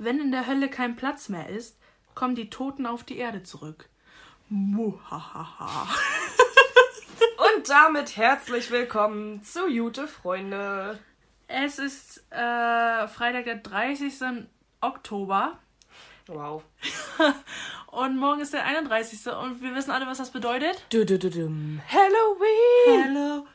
wenn in der Hölle kein Platz mehr ist, kommen die Toten auf die Erde zurück. Muhahaha. Und damit herzlich willkommen zu Jute Freunde. Es ist äh, Freitag, der 30. Oktober. Wow. Und morgen ist der 31. Und wir wissen alle, was das bedeutet. Du, du, du. Halloween!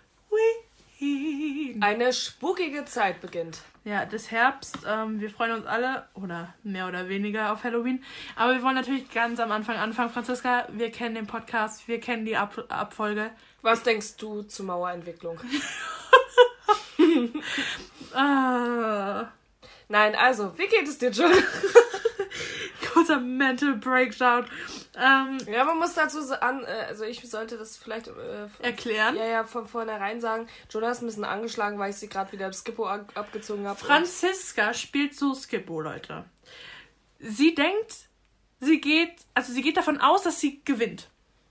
Halloween. Eine spukige Zeit beginnt. Ja, das Herbst. Ähm, wir freuen uns alle, oder mehr oder weniger, auf Halloween. Aber wir wollen natürlich ganz am Anfang anfangen. Franziska, wir kennen den Podcast, wir kennen die Ab Abfolge. Was denkst du zur Mauerentwicklung? Ah, Nein, also, wie geht es dir, John? kurzer Mental Breakdown. Ähm, Ja, man muss dazu sagen, äh, also ich sollte das vielleicht äh, erklären. ja, ja, von vornherein sagen. Jonah ist ein bisschen angeschlagen, weil ich sie gerade wieder im Skippo ab abgezogen habe. Franziska spielt so Skippo, Leute. Sie denkt, sie geht, also sie geht davon aus, dass sie gewinnt.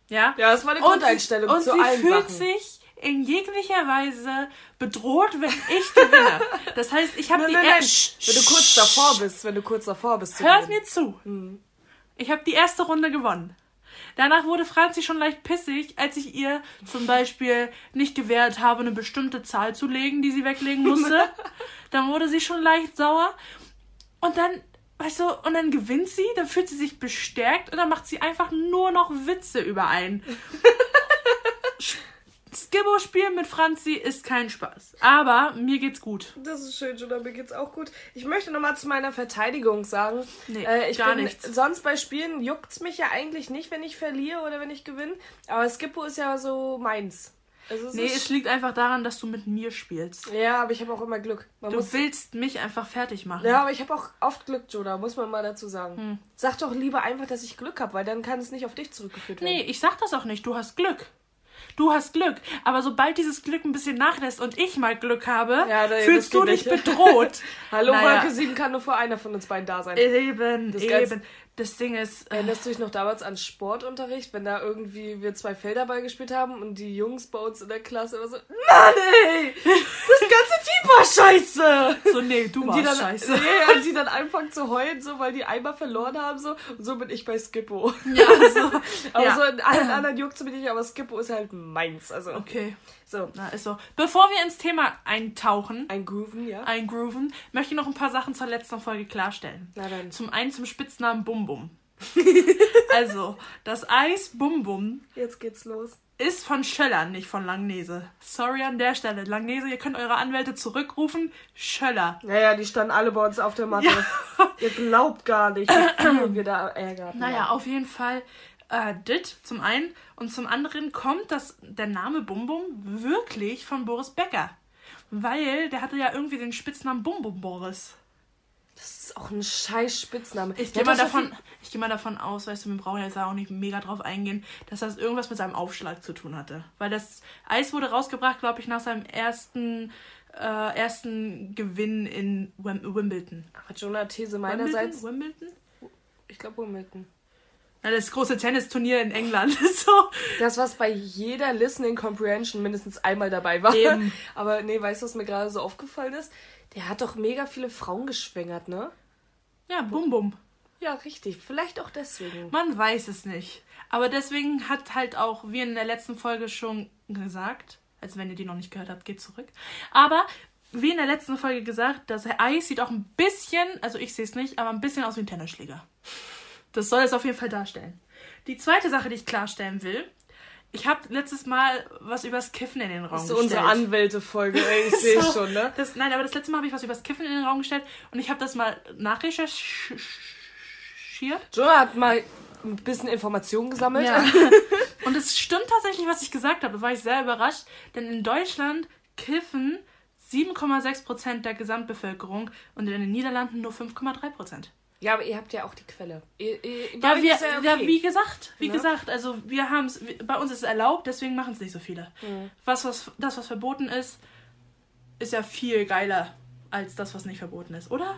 Ja? Ja, das war die Und Grundeinstellung sie, und zu sie allen fühlt Sachen. sich in jeglicher Weise bedroht, wenn ich gewinne. Das heißt, ich habe die nein, nein. Wenn du kurz davor bist, wenn du kurz davor bist. zu Hört mir zu. Hm. Ich habe die erste Runde gewonnen. Danach wurde Franzi schon leicht pissig, als ich ihr zum Beispiel nicht gewährt habe, eine bestimmte Zahl zu legen, die sie weglegen musste. dann wurde sie schon leicht sauer. Und dann, weißt du, und dann gewinnt sie, dann fühlt sie sich bestärkt und dann macht sie einfach nur noch Witze über einen. Skibbo spielen mit Franzi ist kein Spaß. Aber mir geht's gut. Das ist schön, Jonah, mir geht's auch gut. Ich möchte nochmal zu meiner Verteidigung sagen. Nee, äh, ich gar bin, nichts. Sonst bei Spielen juckt's mich ja eigentlich nicht, wenn ich verliere oder wenn ich gewinne. Aber Skippo ist ja so meins. Also es Nee, es liegt einfach daran, dass du mit mir spielst. ja, aber ich habe auch immer Glück. Man Du willst mich einfach fertig machen. ja, aber ich habe auch oft Glück, Jonah, muss man mal dazu sagen. Hm. Sag doch lieber einfach, dass ich Glück habe, weil dann kann es nicht auf dich zurückgeführt werden. Nee, ich sag das auch nicht. Du hast Glück. Du hast Glück. Aber sobald dieses Glück ein bisschen nachlässt und ich mal Glück habe, Ja, nee, fühlst du dich nicht. bedroht. Hallo, Naja. Wolke 7 kann nur für einer von uns beiden da sein. Eben, Das eben. Das Ding ist, äh, Erinnerst du dich noch damals an Sportunterricht, wenn da irgendwie wir zwei Felderball gespielt haben und die Jungs bei uns in der Klasse immer so, Mann ey, das ganze Team war scheiße. so, nee, du Und die warst dann, scheiße. Nee, und die dann anfangen zu heulen, so, weil die einmal verloren haben, so. Und so bin ich bei Skippo. Ja, so. Aber ja. so in allen anderen juckt mich nicht, aber Skippo ist halt meins. Also, Okay, so. na, ist so. Bevor wir ins Thema eintauchen, Ein Grooven, ja? eingrooven, möchte ich noch ein paar Sachen zur letzten Folge klarstellen. Na dann. Zum einen zum Spitznamen Bum Bum. also, das Eis Bum Bum Jetzt geht's los. ist von Schöller, nicht von Langnese. Sorry an der Stelle. Langnese, ihr könnt eure Anwälte zurückrufen. Schöller. Naja, die standen alle bei uns auf der Matte. Ihr glaubt gar nicht, wie wir da Ärger hatten. Naja, auf jeden Fall äh, dit zum einen. Und zum anderen kommt das, der Name Bum Bum wirklich von Boris Becker. Weil der hatte ja irgendwie den Spitznamen Bum Bum Boris. Das ist auch ein scheiß Spitzname. Ich gehe mal, davon, ich geh mal davon aus, weißt du, wir brauchen jetzt auch nicht mega drauf eingehen, dass das irgendwas mit seinem Aufschlag zu tun hatte. Weil das Eis wurde rausgebracht, glaube ich, nach seinem ersten, äh, ersten Gewinn in Wim Wimbledon. Hat Jonah These meinerseits. Wimbledon? Ich glaube Wimbledon. Na, das große Tennisturnier in England. so. Das, was bei jeder Listening Comprehension mindestens einmal dabei war. Eben. Aber nee, weißt du, was mir gerade so aufgefallen ist? Der hat doch mega viele Frauen geschwängert, ne? Ja, Bum Bum. Ja, richtig. Vielleicht auch deswegen. Man weiß es nicht. Aber deswegen hat halt auch, wie in der letzten Folge schon gesagt, also wenn ihr die noch nicht gehört habt, geht zurück. Aber wie in der letzten Folge gesagt, das Eis sieht auch ein bisschen, also ich sehe es nicht, aber ein bisschen aus wie ein Tennisschläger. Das soll es auf jeden Fall darstellen. Die zweite Sache, die ich klarstellen will, ich habe letztes Mal was übers Kiffen in den Raum Das ist gestellt. unsere Anwälte-Folge. Ich sehe So, schon, ne? Das, nein, aber das letzte Mal habe ich was übers Kiffen in den Raum gestellt und ich habe das mal nachrecherchiert. Jonah hat mal ein bisschen Informationen gesammelt. Ja. Und es stimmt tatsächlich, was ich gesagt habe. Da war ich sehr überrascht. Denn in Deutschland kiffen 7,6% der Gesamtbevölkerung und in den Niederlanden nur 5,3%. Ja, aber ihr habt ja auch die Quelle. Ihr, ihr, Ja, wir, ja, ja, okay. wie gesagt, wie Ne? gesagt, also wir haben es, bei uns ist es erlaubt, deswegen machen es nicht so viele. Mhm. Was, was, das, was verboten ist, ist ja viel geiler als das, was nicht verboten ist, oder?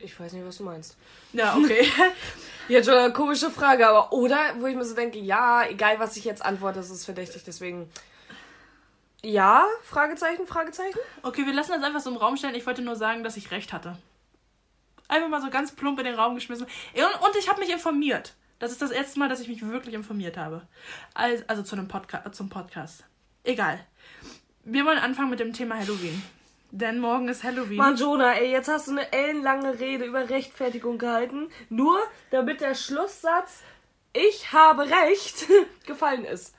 Ich weiß nicht, was du meinst. Ja, okay. Ja, schon eine komische Frage, aber oder, wo ich mir so denke, ja, egal was ich jetzt antworte, es ist verdächtig, deswegen. Ja? Fragezeichen, Fragezeichen? okay, wir lassen das einfach so im Raum stellen. Ich wollte nur sagen, dass ich recht hatte. Einfach mal so ganz plump in den Raum geschmissen. Und, ich habe mich informiert. Das ist das erste Mal, dass ich mich wirklich informiert habe. Also, also zu einem Podca zum Podcast. Egal. Wir wollen anfangen mit dem Thema Halloween. Denn morgen ist Halloween. Mann, Jonah, ey, jetzt hast du eine ellenlange Rede über Rechtfertigung gehalten, nur damit der Schlusssatz Ich habe Recht gefallen ist.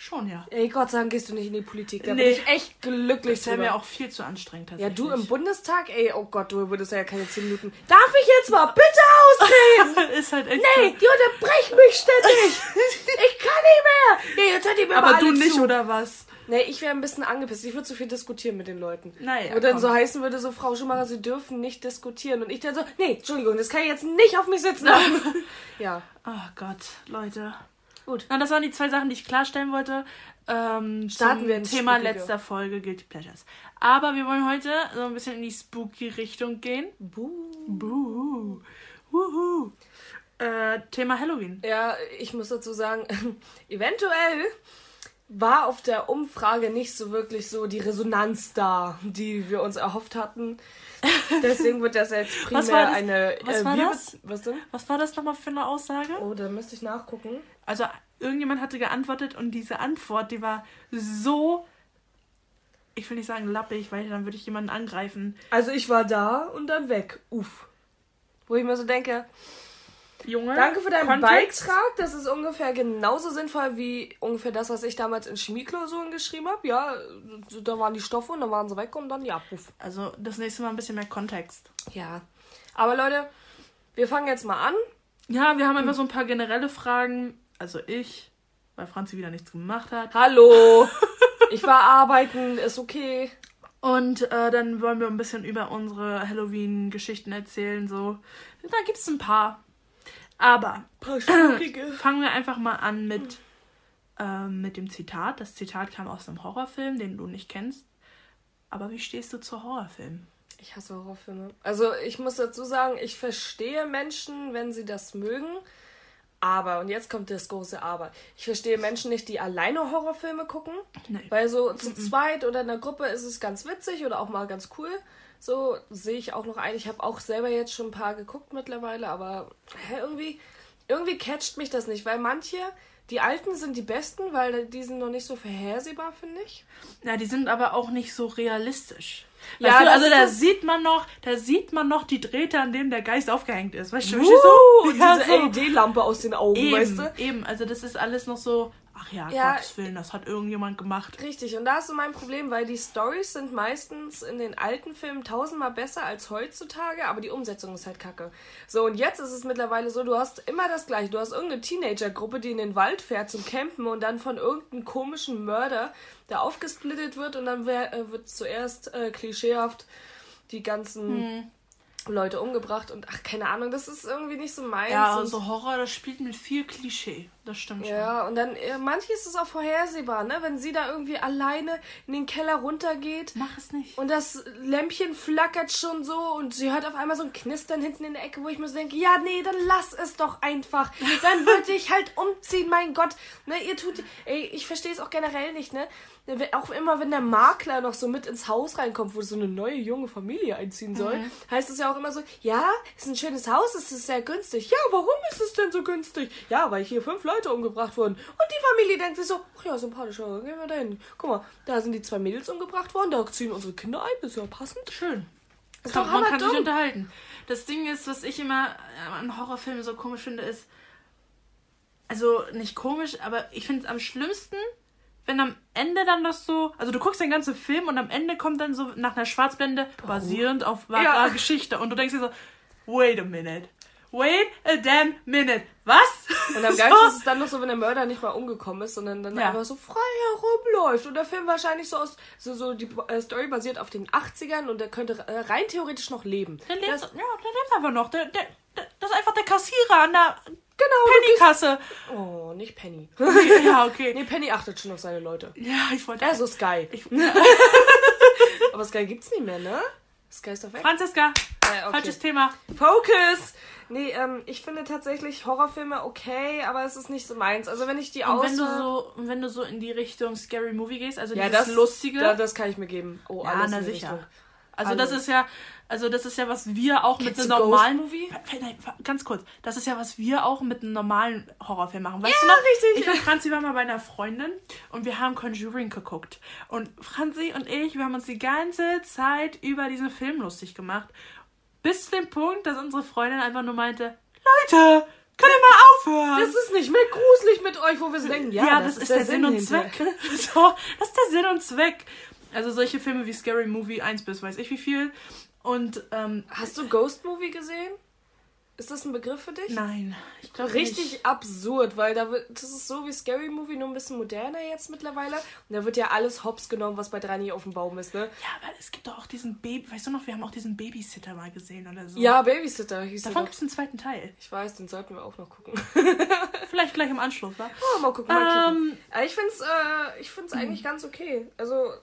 Schon, ja. Ey, Gott sei Dank gehst du nicht in die Politik. Da Nee. bin ich echt glücklich Das wäre mir auch viel zu anstrengend Ja, du im Bundestag? Ey, oh Gott, du würdest ja keine 10 Minuten. Darf ich jetzt mal bitte ausreden? ist halt echt Nee, die unterbrechen mich ständig. Ich kann nicht mehr. Ja, jetzt hört ihr mir mal Aber alle du nicht, zu. oder was? Nee, ich wäre ein bisschen angepisst. Ich würde zu viel diskutieren mit den Leuten. Naja, Wo dann komm. so heißen würde, so Frau Schumacher, sie dürfen nicht diskutieren. Und ich dann so, nee, Entschuldigung, das kann ich jetzt nicht auf mich sitzen lassen. ja, Oh Gott, Leute. Gut. Na, das waren die zwei Sachen, die ich klarstellen wollte. Ähm, Starten wir ins Thema Spookige. letzter Folge Guilty Pleasures. Aber wir wollen heute so ein bisschen in die spooky Richtung gehen. Buh. Buh. Wuhu. Äh, Thema Halloween. Ja, ich muss dazu sagen, eventuell war auf der Umfrage nicht so wirklich so die Resonanz da, die wir uns erhofft hatten. Deswegen wird das jetzt primär Was war das? eine. Was war wir- das? Was war das nochmal für eine Aussage? Oh, da müsste ich nachgucken. Also, irgendjemand hatte geantwortet und diese Antwort, die war so. Ich will nicht sagen lappig, weil dann würde ich jemanden angreifen. Also ich war da und dann weg. Uff. Wo ich mir so denke, Junge. danke für deinen Kontext. Beitrag. Das ist ungefähr genauso sinnvoll wie ungefähr das, was ich damals in Chemieklausuren geschrieben habe. Ja, da waren die Stoffe und dann waren sie weg und dann ja, puff. Also, das nächste Mal ein bisschen mehr Kontext. Ja. Aber Leute, wir fangen jetzt mal an. Ja, wir haben einfach so ein paar generelle Fragen. Also ich, weil Franzi wieder nichts gemacht hat. Hallo. Ich war arbeiten, ist okay. Und äh, dann wollen wir ein bisschen über unsere Halloween-Geschichten erzählen. So, da gibt es ein paar. Aber Schnuckige. fangen wir einfach mal an mit, ähm, mit dem Zitat. Das Zitat kam aus einem Horrorfilm, den du nicht kennst. Aber wie stehst du zu Horrorfilmen? Ich hasse Horrorfilme. Also ich muss dazu sagen, ich verstehe Menschen, wenn sie das mögen. Aber, und jetzt kommt das große Aber. Ich verstehe Menschen nicht, die alleine Horrorfilme gucken. Nee. Weil so zu zweit oder in einer Gruppe ist es ganz witzig oder auch mal ganz cool. So sehe ich auch noch ein. Ich habe auch selber jetzt schon ein paar geguckt mittlerweile, aber hä, irgendwie, irgendwie catcht mich das nicht, weil manche, die alten sind die besten, weil die sind noch nicht so vorhersehbar, finde ich. Ja, die sind aber auch nicht so realistisch. Ja, du, also da sieht man noch, da sieht man noch die Drähte, an denen der Geist aufgehängt ist. Weißt du, Uh, so? und Ja, diese so. LED-Lampe aus den Augen, Eben, weißt du? eben, also das ist alles noch so, ach ja, Ja. Gottes Willen, das hat irgendjemand gemacht. Richtig, und da ist so mein Problem, weil die Stories sind meistens in den alten Filmen tausendmal besser als heutzutage, aber die Umsetzung ist halt kacke. So, und jetzt ist es mittlerweile so, du hast immer das gleiche. Du hast irgendeine Teenagergruppe, die in den Wald fährt zum Campen und dann von irgendeinem komischen Mörder, der aufgesplittet wird und dann wer- äh, wird zuerst äh, klischeehaft die ganzen Leute umgebracht und ach, keine Ahnung, das ist irgendwie nicht so meins. Ja, und- also Horror, das spielt mit viel Klischee. Das stimmt schon. ja, und dann, äh, manches ist auch vorhersehbar, ne? Wenn sie da irgendwie alleine in den Keller runtergeht Mach es nicht. und das Lämpchen flackert schon so und sie hört auf einmal so ein Knistern hinten in der Ecke, wo ich mir so denke, ja, nee, dann lass es doch einfach. Dann würde ich halt umziehen, mein Gott. Ne, ihr tut, ey, ich verstehe es auch generell nicht, ne? Auch immer, wenn der Makler noch so mit ins Haus reinkommt, wo so eine neue junge Familie einziehen soll, Mhm. heißt es ja auch immer so, ja, ist ein schönes Haus, es ist sehr günstig. Ja, warum ist es denn so günstig? Ja, weil hier fünf Leute umgebracht wurden. Und die Familie denkt sich so, ach ja, sympathischer, gehen wir dahin. Guck mal, da sind die zwei Mädels umgebracht worden, da ziehen unsere Kinder ein, das ist ja passend. Schön. Ist Kann, doch man kann sich hammerdumm. unterhalten. Das Ding ist, was ich immer äh, an Horrorfilmen so komisch finde, ist. Also nicht komisch, aber ich finde es am schlimmsten, wenn am Ende dann das so. Also du guckst den ganzen Film und am Ende kommt dann so nach einer Schwarzblende basierend auf wahrer Ja. Geschichte. Und du denkst dir so, wait a minute. Wait a damn minute. Was? Und am geilsten ist es dann noch so, wenn der Mörder nicht mal umgekommen ist, sondern dann Ja. einfach so frei herumläuft. Und der Film wahrscheinlich so aus, so, so die äh, Story basiert auf den 80ern und der könnte äh, rein theoretisch noch leben. Der lebt, Das- ja, der lebt einfach noch. Der, der, der, das ist einfach der Kassierer an der genau, Pennykasse. Oh, nicht Penny. ja, okay. nee, Penny achtet schon auf seine Leute. Ja, ich wollte. Also Sky. ich, Aber Sky gibt's nicht mehr, ne? Sky ist doch weg. Franziska, Äh, okay. falsches Thema. Focus! Nee, ähm, ich finde tatsächlich Horrorfilme okay, aber es ist nicht so meins. Also wenn ich die Und wenn du so, und wenn du so in die Richtung Scary Movie gehst, also ja, dieses das Lustige. Da, das kann ich mir geben. Oh, Ja, alles na in die sicher. Richtung. Also das Alles. ist ja, also das ist ja, was wir auch mit einem normalen Movie? Nein, ganz kurz. Das ist ja, was wir auch mit einem normalen Horrorfilm machen. Weißt Ja, du noch? richtig. Ich und Franzi waren mal bei einer Freundin und wir haben Conjuring geguckt. Und Franzi und ich, wir haben uns die ganze Zeit über diesen Film lustig gemacht. Bis zu dem Punkt, dass unsere Freundin einfach nur meinte, Leute, könnt ihr mal aufhören? Das ist nicht mehr gruselig mit euch, wo wir so denken, ja, Ja, das, ist der, Sinn und hinter. Zweck. So, das ist der Sinn und Zweck. Also solche Filme wie Scary Movie 1 bis weiß ich wie viel. Und ähm, Hast du Ghost Movie gesehen? Ist das ein Begriff für dich? nein, ich glaube Richtig nicht. absurd, weil da wird, das ist so wie Scary Movie, nur ein bisschen moderner jetzt mittlerweile. Und da wird ja alles hops genommen, was bei drei nicht auf dem Baum ist, ne? Ja, aber es gibt doch auch diesen Baby, weißt du noch, wir haben auch diesen Babysitter mal gesehen oder so. Ja, Babysitter hieß Davon gibt es einen zweiten Teil. Ich weiß, den sollten wir auch noch gucken. Vielleicht gleich im Anschluss, wa? Oh, mal gucken, mal gucken. Ähm, Aber ich find's, äh, ich find's eigentlich ganz okay. Also,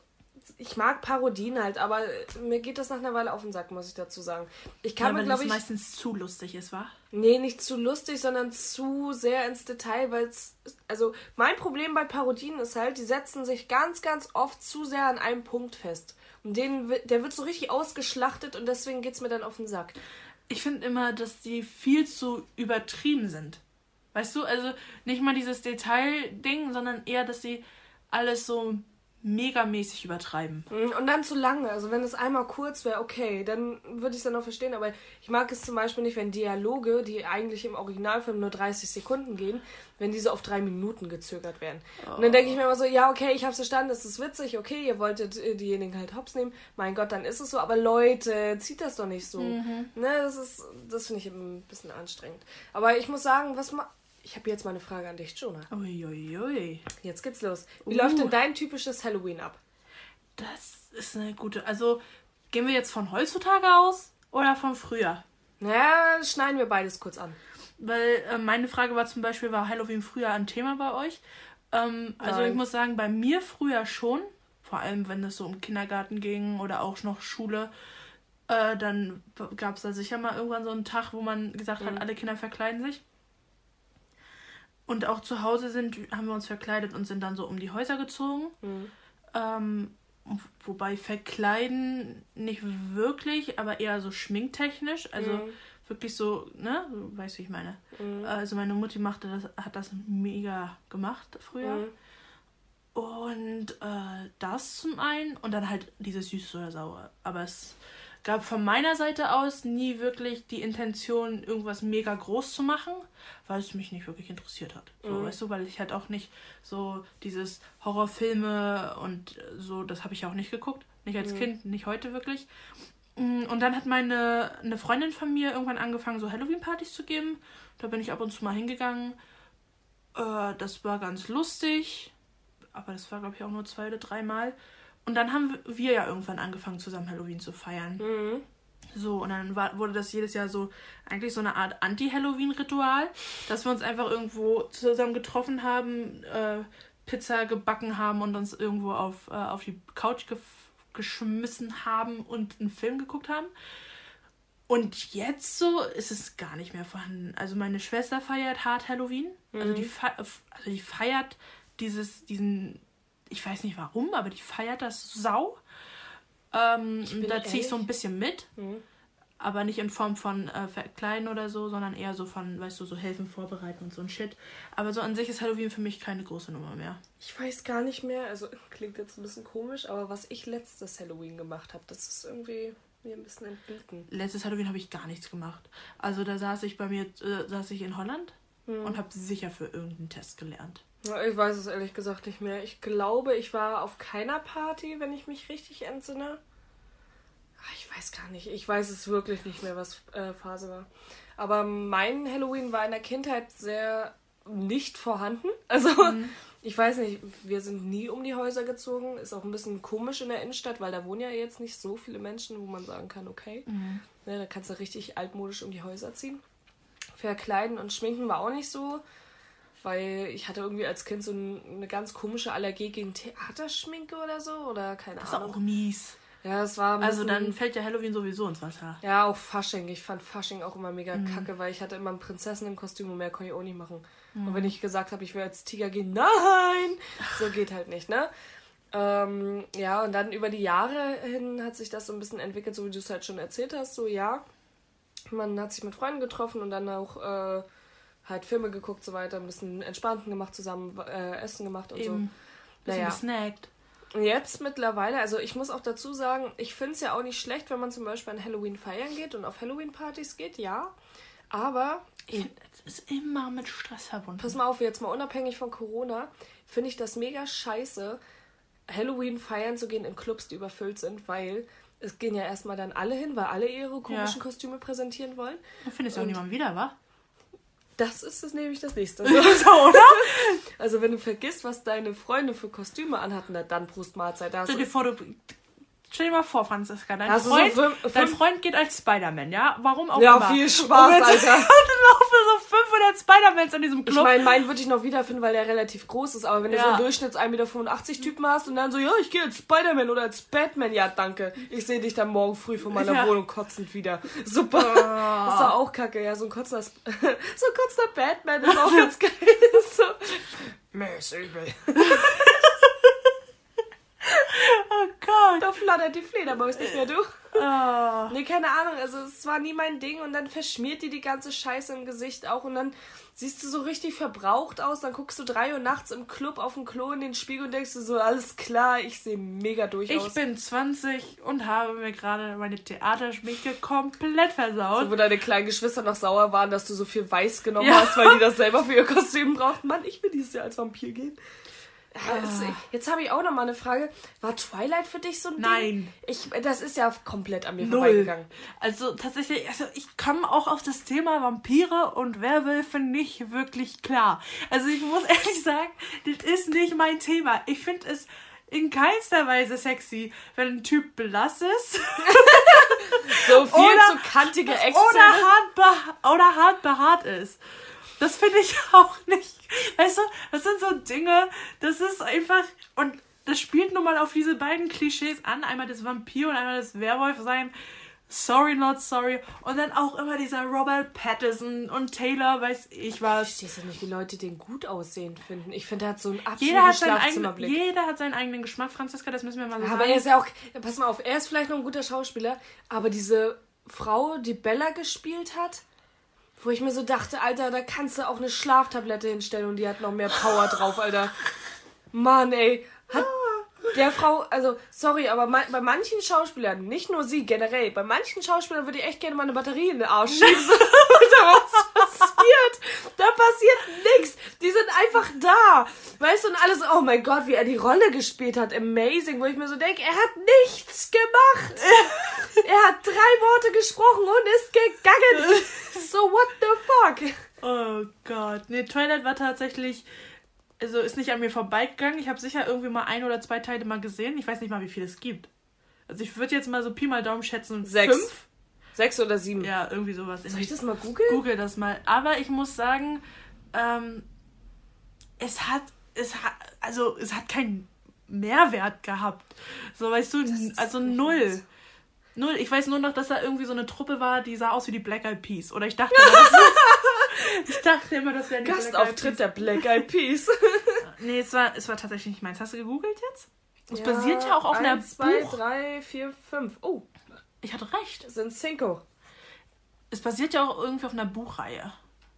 ich mag Parodien halt, aber mir geht das nach einer Weile auf den Sack, muss ich dazu sagen. Ich kann ja, mir, glaube es ich, meistens zu lustig ist, wa? Nee, nicht zu lustig, sondern zu sehr ins Detail, weil es. Also, mein Problem bei Parodien ist halt, die setzen sich ganz, ganz oft zu sehr an einem Punkt fest. Und den, der wird so richtig ausgeschlachtet und deswegen geht's mir dann auf den Sack. Ich finde immer, dass die viel zu übertrieben sind. Weißt du, also nicht mal dieses Detail-Ding, sondern eher, dass sie alles so megamäßig übertreiben. Und dann zu lange. Also, wenn es einmal kurz wäre, okay, dann würde ich es dann noch verstehen. Aber ich mag es zum Beispiel nicht, wenn Dialoge, die eigentlich im Originalfilm nur 30 Sekunden gehen, wenn diese auf drei Minuten gezögert werden. Und dann denke ich mir immer so, ja, okay, ich hab's verstanden, das ist witzig, okay, ihr wolltet äh, diejenigen halt hops nehmen. Mein Gott, dann ist es so. Aber Leute, zieht das doch nicht so. Ne, das ist, das finde ich ein bisschen anstrengend. Aber ich muss sagen, was ma ich habe jetzt mal eine Frage an dich, Jonah. Uiuiui. Jetzt geht's los. Wie Uh. läuft denn dein typisches Halloween ab? Das ist eine gute. Also, gehen wir jetzt von heutzutage aus oder von früher? Naja, schneiden wir beides kurz an. Weil äh, meine Frage war zum Beispiel, war Halloween früher ein Thema bei euch? Ähm, also ich muss sagen, bei mir früher schon. Vor allem, wenn es so um Kindergarten ging oder auch noch Schule. Äh, dann gab es da sicher mal irgendwann so einen Tag, wo man gesagt Mhm. hat, alle Kinder verkleiden sich. Und auch zu Hause sind, haben wir uns verkleidet und sind dann so um die Häuser gezogen. Mhm. Ähm, wobei verkleiden nicht wirklich, aber eher so schminktechnisch. Also Mhm. wirklich so, ne? Du weißt, wie ich meine. Mhm. Also meine Mutti machte das, hat das mega gemacht früher. Mhm. Und äh, das zum einen und dann halt dieses süß oder sauer. Aber es gab von meiner Seite aus nie wirklich die Intention, irgendwas mega groß zu machen, weil es mich nicht wirklich interessiert hat. So, Mhm. weißt du, weil ich halt auch nicht so dieses Horrorfilme und so, das habe ich auch nicht geguckt. Nicht als Mhm. Kind, nicht heute wirklich. Mm, Und dann hat meine eine Freundin von mir irgendwann angefangen, so Halloween-Partys zu geben. Da bin ich ab und zu mal hingegangen. Äh, das war ganz lustig. Aber das war, glaube ich, auch nur zwei oder dreimal. Und dann haben wir ja irgendwann angefangen, zusammen Halloween zu feiern. Mhm. So, und dann war, wurde das jedes Jahr so eigentlich so eine Art Anti-Halloween-Ritual, dass wir uns einfach irgendwo zusammen getroffen haben, äh, Pizza gebacken haben und uns irgendwo auf, äh, auf die Couch gef geschmissen haben und einen Film geguckt haben. Und jetzt so ist es gar nicht mehr vorhanden. Also meine Schwester feiert hart Halloween. Also, die fe also die feiert dieses, diesen, ich weiß nicht warum, aber die feiert das sau. Ähm, da ziehe ich so ein bisschen mit. Mhm. Aber nicht in Form von äh, Verkleiden oder so, sondern eher so von, weißt du, so helfen, vorbereiten und so ein Shit. Aber so an sich ist Halloween für mich keine große Nummer mehr. Ich weiß gar nicht mehr, also klingt jetzt ein bisschen komisch, aber was ich letztes Halloween gemacht habe, das ist irgendwie mir ein bisschen entglitten. Letztes Halloween habe ich gar nichts gemacht. Also da saß ich bei mir, äh, saß ich in Holland Mhm. und habe sicher für irgendeinen Test gelernt. Ich weiß es ehrlich gesagt nicht mehr. Ich glaube, ich war auf keiner Party, wenn ich mich richtig entsinne. Ah, Ich weiß gar nicht. Ich weiß es wirklich nicht mehr, was äh, Phase war. Aber mein Halloween war in der Kindheit sehr nicht vorhanden. Also, ich weiß nicht, wir sind nie um die Häuser gezogen. Ist auch ein bisschen komisch in der Innenstadt, weil da wohnen ja jetzt nicht so viele Menschen, wo man sagen kann, okay, ne, da kannst du richtig altmodisch um die Häuser ziehen. Verkleiden und schminken war auch nicht so, weil ich hatte irgendwie als Kind so ein, eine ganz komische Allergie gegen Theaterschminke oder so oder keine Das ist Ahnung. auch mies. Ja, es war Also dann fällt ja Halloween sowieso ins Wasser. ja, auch Fasching. Ich fand Fasching auch immer mega kacke, weil ich hatte immer ein Prinzessinnenkostüm und mehr konnte ich auch nicht machen. Und wenn ich gesagt habe, ich will als Tiger gehen, nein! So geht halt nicht, ne? Ähm, ja, und dann über die Jahre hin hat sich das so ein bisschen entwickelt, so wie du es halt schon erzählt hast. So, ja, man hat sich mit Freunden getroffen und dann auch äh, halt Filme geguckt, so weiter, ein bisschen Entspannten gemacht, zusammen äh, Essen gemacht und Eben. so. Bisschen Naja. gesnackt. Jetzt mittlerweile, also ich muss auch dazu sagen, ich finde es ja auch nicht schlecht, wenn man zum Beispiel an Halloween feiern geht und auf Halloween-Partys geht, ja. Aber Ich finde, es ist immer mit Stress verbunden. pass mal auf, jetzt mal unabhängig von Corona, finde ich das mega scheiße, Halloween feiern zu gehen in Clubs, die überfüllt sind, weil es gehen ja erstmal dann alle hin, weil alle ihre komischen Ja. Kostüme präsentieren wollen. Dann findest du auch Und- niemand wieder, wa? Das ist es nämlich das nächste. so, oder? Also wenn du vergisst, was deine Freunde für Kostüme anhatten, na dann Prost Mahlzeit. Da Stell dir vor, du. Stell dir mal vor, Franziska, dein, Hast du so Freund, fünf- dein Freund geht als Spider-Man, ja? Warum auch Ja, immer. viel Spaß, und jetzt, Alter. Und laufen so 500 Spider-Mans in diesem Ich Club. meine, meinen würde ich noch wiederfinden, weil der relativ groß ist. Aber wenn du Ja. so einen Durchschnitts 1,85 Meter Typen hast und dann so, ja, ich gehe als Spider-Man oder als Batman, ja, danke. Ich sehe dich dann morgen früh von meiner Ja. Wohnung kotzend wieder. Super. Das ist doch auch kacke. Ja, so ein kotzender, Sp- so ein kotzender Batman ist auch ganz geil. so. Mir ist übel. Oh Gott. Da flattert die Fledermaus nicht mehr, du. Oh. Nee, keine Ahnung, also es war nie mein Ding und dann verschmiert die die ganze Scheiße im Gesicht auch und dann siehst du so richtig verbraucht aus, dann guckst du drei Uhr nachts im Club auf dem Klo in den Spiegel und denkst du so, alles klar, ich sehe mega durch Ich aus. bin 20 und habe mir gerade meine Theaterschminke komplett versaut. So, wo deine kleinen Geschwister noch sauer waren, dass du so viel Weiß genommen Ja. hast, weil die das selber für ihr Kostüm brauchten. Mann, ich will dieses Jahr als Vampir gehen. Ja, es- Jetzt habe ich auch noch mal eine Frage. War Twilight für dich so ein Ding? Nein. Ich, das ist ja komplett an mir Null. vorbeigegangen. Also tatsächlich, also ich komme auch auf das Thema Vampire und Werwölfe nicht wirklich klar. Also ich muss ehrlich sagen, das ist nicht mein Thema. Ich finde es in keinster Weise sexy, wenn ein Typ blass ist So viel Oder- zu kantige oder Ex-Zähne. hart, oder hart behaart ist. Das finde ich auch nicht. Weißt du, das sind so Dinge, das ist einfach. Und das spielt nun mal auf diese beiden Klischees an. Einmal das Vampir und einmal das Werwolf sein. Sorry, not sorry. Und dann auch immer dieser Robert Pattinson und Taylor, weiß ich Ich was. verstehe ja nicht, wie Leute den gut aussehend finden. Ich finde, er hat so einen absoluten Jeder hat, Schlafzimmerblick. jeder hat seinen eigenen Geschmack, Franziska, das müssen wir mal so aber sagen. er ist ja auch, pass mal auf, er ist vielleicht noch ein guter Schauspieler, aber diese Frau, die Bella gespielt hat, wo ich mir so dachte, Alter, da kannst du auch eine Schlaftablette hinstellen und die hat noch mehr Power drauf, Alter. Mann, ey. Hat der Frau, also, sorry, aber ma bei manchen Schauspielern, nicht nur sie, generell, bei manchen Schauspielern würde ich echt gerne mal eine Batterie in den Arsch schieben. Passiert? Da passiert nichts. Die sind einfach da. Weißt du, und alles, oh mein Gott, wie er die Rolle gespielt hat. Amazing, wo ich mir so denke, er hat nichts gemacht. er hat drei Worte gesprochen und ist gegangen. So, what the fuck? Oh Gott. Nee, Twilight war tatsächlich. Also ist nicht an mir vorbeigegangen. Ich habe sicher irgendwie mal ein oder zwei Teile mal gesehen. Ich weiß nicht mal, wie viel es gibt. Also ich würde jetzt mal so Pi mal Daumen schätzen. Sechs. Fünf? Sechs oder sieben. Ja, irgendwie sowas. Soll ich das mal googeln? Google das mal. Aber ich muss sagen, ähm, es hat, es hat, also es hat keinen Mehrwert gehabt. So, weißt du, also null. Null. Ich weiß nur noch, dass da irgendwie so eine Truppe war, die sah aus wie die Black Eyed Peas. Oder ich dachte, immer, das, ich dachte immer, das die Black Eyed Gastauftritt der Black Eyed Peas. Nee, es war, es war tatsächlich nicht meins. Hast du gegoogelt jetzt? Es basiert ja auch auf einer eins, zwei, Buch. drei, vier, fünf. Oh, Ich hatte recht. sind cinco. Es basiert ja auch irgendwie auf einer Buchreihe.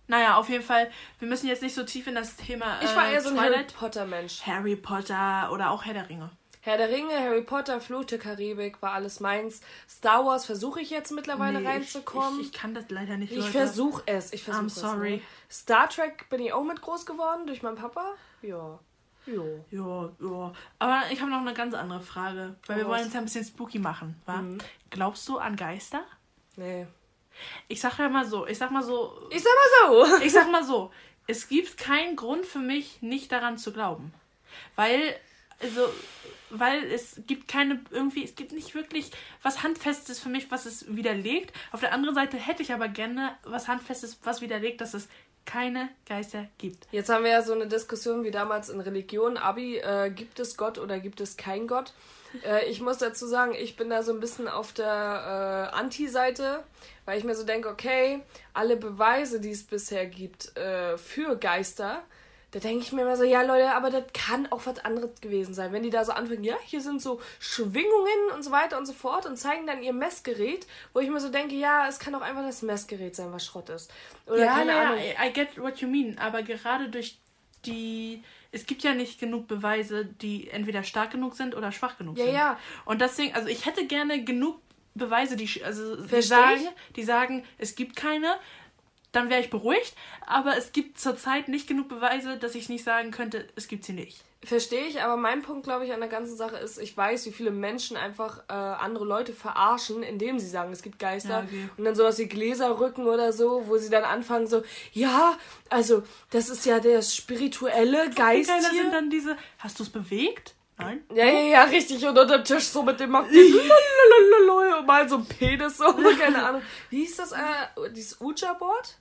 Naja, auf jeden Fall, wir müssen jetzt nicht so tief in das Thema. Ich war äh, eher so ein Harry Twilight. Potter Mensch. Harry Potter oder auch Herr der Ringe. Herr der Ringe, Harry Potter, Fluch der Karibik war alles meins. Star Wars versuche ich jetzt mittlerweile Nee, reinzukommen. Ich, ich, ich kann das leider nicht. Ich versuche es. Ich versuche I'm es. sorry. Ne? Star Trek bin ich auch mit groß geworden durch meinen Papa. Ja. Ja. Ja, ja. Aber ich habe noch eine ganz andere Frage. Weil wir Was? wollen es ja ein bisschen spooky machen, wa? Mhm. Glaubst du an Geister? Nee. Ich sag ja mal so, ich sag mal so, Ich sag mal so. ich sag mal so, es gibt keinen Grund für mich, nicht daran zu glauben. Weil, also, weil es gibt keine, irgendwie, es gibt nicht wirklich was Handfestes für mich, was es widerlegt. Auf der anderen Seite hätte ich aber gerne was Handfestes, was widerlegt, dass es keine Geister gibt. Jetzt haben wir ja so eine Diskussion wie damals in Religion. Abi, äh, gibt es Gott oder gibt es kein Gott? Äh, ich muss dazu sagen, ich bin da so ein bisschen auf der äh, Anti-Seite, weil ich mir so denke, okay, alle Beweise, die es bisher gibt äh, für Geister, Da denke ich mir immer so, ja Leute, aber das kann auch was anderes gewesen sein. Wenn die da so anfangen, ja, hier sind so Schwingungen und so weiter und so fort und zeigen dann ihr Messgerät, wo ich mir so denke, ja, es kann auch einfach das Messgerät sein, was Schrott ist. Oder ja, keine ja, Ahnung. I get what you mean. Aber gerade durch die. Es gibt ja nicht genug Beweise, die entweder stark genug sind oder schwach genug Ja, sind. ja. Und deswegen, also ich hätte gerne genug Beweise, die, also, die, sagen, die sagen, es gibt keine. Dann wäre ich beruhigt. Aber es gibt zurzeit nicht genug Beweise, dass ich nicht sagen könnte, es gibt sie nicht. Verstehe ich, aber mein Punkt, glaube ich, an der ganzen Sache ist, ich weiß, wie viele Menschen einfach äh, andere Leute verarschen, indem sie sagen, es gibt Geister. Ja, okay. Und dann sowas wie Gläserrücken oder so, wo sie dann anfangen so, ja, also, das ist ja der spirituelle Geist Keiner hier. sind dann diese, hast du es bewegt? Nein. Ja, ja, ja, richtig. Und unter dem Tisch so mit dem und mal so ein Penis, so, keine Ahnung. Wie hieß das, äh, dieses Ouija-Board?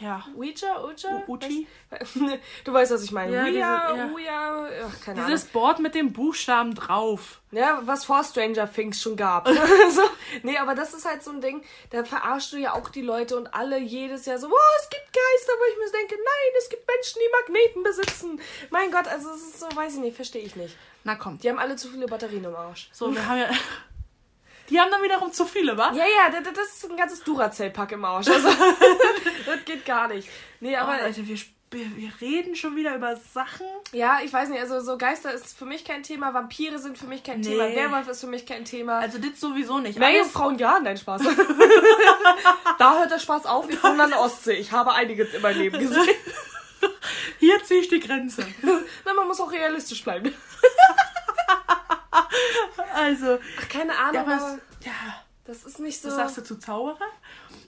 Ja. Ouija, Ouija? U- Uchi? Du weißt, was ich meine. Ja, Ouija, diese- ja. Ouija, ach, keine Ahnung. Dieses Board mit dem Buchstaben drauf. Ja, was vor Stranger Things schon gab. so, nee, aber das ist halt so ein Ding, da verarschst du ja auch die Leute und alle jedes Jahr so, oh, es gibt Geister, wo ich mir denke, nein, es gibt Menschen, die Magneten besitzen. Mein Gott, also es ist so, weiß ich nicht, verstehe ich nicht. Na komm. Die haben alle zu viele Batterien im Arsch. So, wir haben ja. Die haben dann wiederum zu viele, wa? Ja, ja, das, das ist ein ganzes Duracell-Pack im Arsch. Also, das geht gar nicht. Nee, Aber aber Leute, wir, wir reden schon wieder über Sachen. ja, ich weiß nicht, also so Geister ist für mich kein Thema, Vampire sind für mich kein Nee. Thema, Werwolf ist für mich kein Thema. Also das sowieso nicht. Meerjungfrauen, ja, nein, Spaß. da hört der Spaß auf, wir kommen an der Ostsee. Ich habe einiges in meinem Leben gesehen. Hier ziehe ich die Grenze. Na, man muss auch realistisch bleiben. Also, Ach, keine Ahnung, ja, aber ja, das ist nicht so... was sagst du zu Zauberer?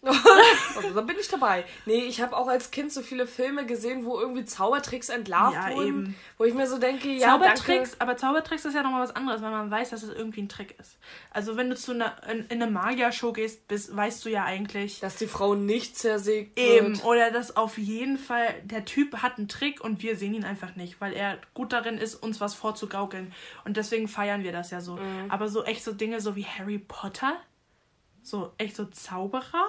also, da bin ich dabei. Nee, ich habe auch als Kind so viele Filme gesehen, wo irgendwie Zaubertricks entlarvt Ja, wurden. eben. Wo ich mir so denke, ja, Zaubertricks, danke. aber Zaubertricks ist ja nochmal was anderes, weil man weiß, dass es irgendwie ein Trick ist. Also wenn du zu einer, in, in eine Magier-Show gehst, bist, weißt du ja eigentlich Dass die Frau nicht zersägt eben, wird. oder dass auf jeden Fall der Typ hat einen Trick und wir sehen ihn einfach nicht, weil er gut darin ist, uns was vorzugaukeln. Und deswegen feiern wir das ja so. Mhm. Aber so echt so Dinge so wie Harry Potter, so echt so Zauberer,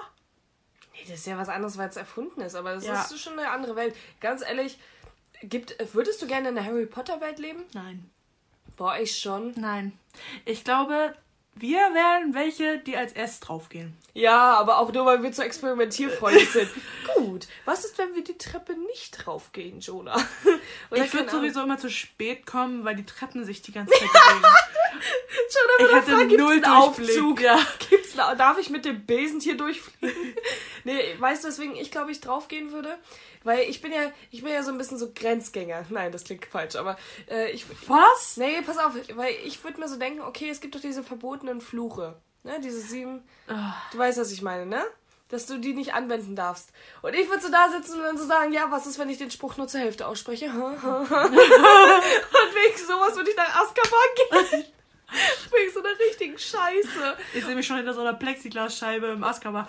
das ist ja was anderes, weil es erfunden ist. Aber das Ja. ist schon eine andere Welt. Ganz ehrlich, gibt, würdest du gerne in der Harry Potter Welt leben? nein. Boah, ich schon. Nein. Ich glaube, wir wären welche, die als erstes draufgehen. Ja, aber auch nur, weil wir zu experimentierfreundlich sind. Gut, was ist, wenn wir die Treppe nicht draufgehen, Jonah? Ich würde sowieso immer zu spät kommen, weil die Treppen sich die ganze Zeit bewegen. Jonah, Ich würde hatte gibt's null einen. Aufzug? Ja. Gibt's darf ich mit dem Besen hier durchfliegen? nee, weißt du, weswegen ich glaube, ich draufgehen würde? Weil ich bin ja, ich bin ja so ein bisschen so Grenzgänger. Nein, das klingt falsch, aber äh, ich, Was? Nee, pass auf, weil ich würde mir so denken, okay, es gibt doch diese verbotenen Fluche. Ne, diese sieben. Ah. Du weißt, was ich meine, ne? Dass du die nicht anwenden darfst. Und ich würde so da sitzen und dann so sagen, ja, was ist, wenn ich den Spruch nur zur Hälfte ausspreche? und wegen sowas würde ich nach Azkaban gehen. Wegen so einer richtigen Scheiße. Ich sehe mich schon hinter so einer Plexiglasscheibe im Azkaban.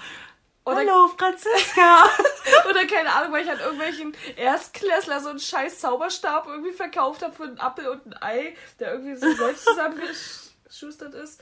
Oder- Hallo, Franziska. Oder keine Ahnung, weil ich halt irgendwelchen Erstklässler so einen scheiß Zauberstab irgendwie verkauft habe für einen Apfel und ein Ei, der irgendwie so selbst zusammengeschustert ist.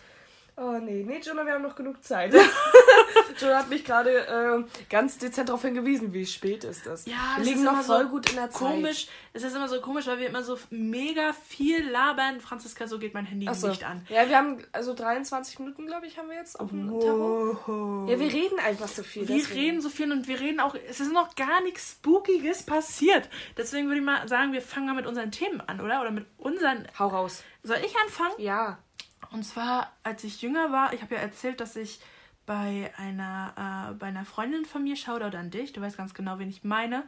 Oh nee, nee, Jonah, wir haben noch genug Zeit. Jonah hat mich gerade äh, ganz dezent darauf hingewiesen, wie spät ist das. Ja, wir das liegen ist noch voll so gut in der Zeit. komisch. Es ist immer so komisch, weil wir immer so mega viel labern. Franziska, so geht mein Handy Achso. nicht an. Ja, wir haben also 23 Minuten, glaube ich, haben wir jetzt auf dem Tarot. Ja, wir reden einfach so viel. Wir deswegen. reden so viel und wir reden auch, es ist noch gar nichts Spookiges passiert. Deswegen würde ich mal sagen, wir fangen mal mit unseren Themen an, oder? Oder mit unseren. Hau raus. Soll ich anfangen? Ja. Und zwar, als ich jünger war, ich habe ja erzählt, dass ich bei einer, äh, bei einer Freundin von mir, Shoutout an dich, du weißt ganz genau, wen ich meine.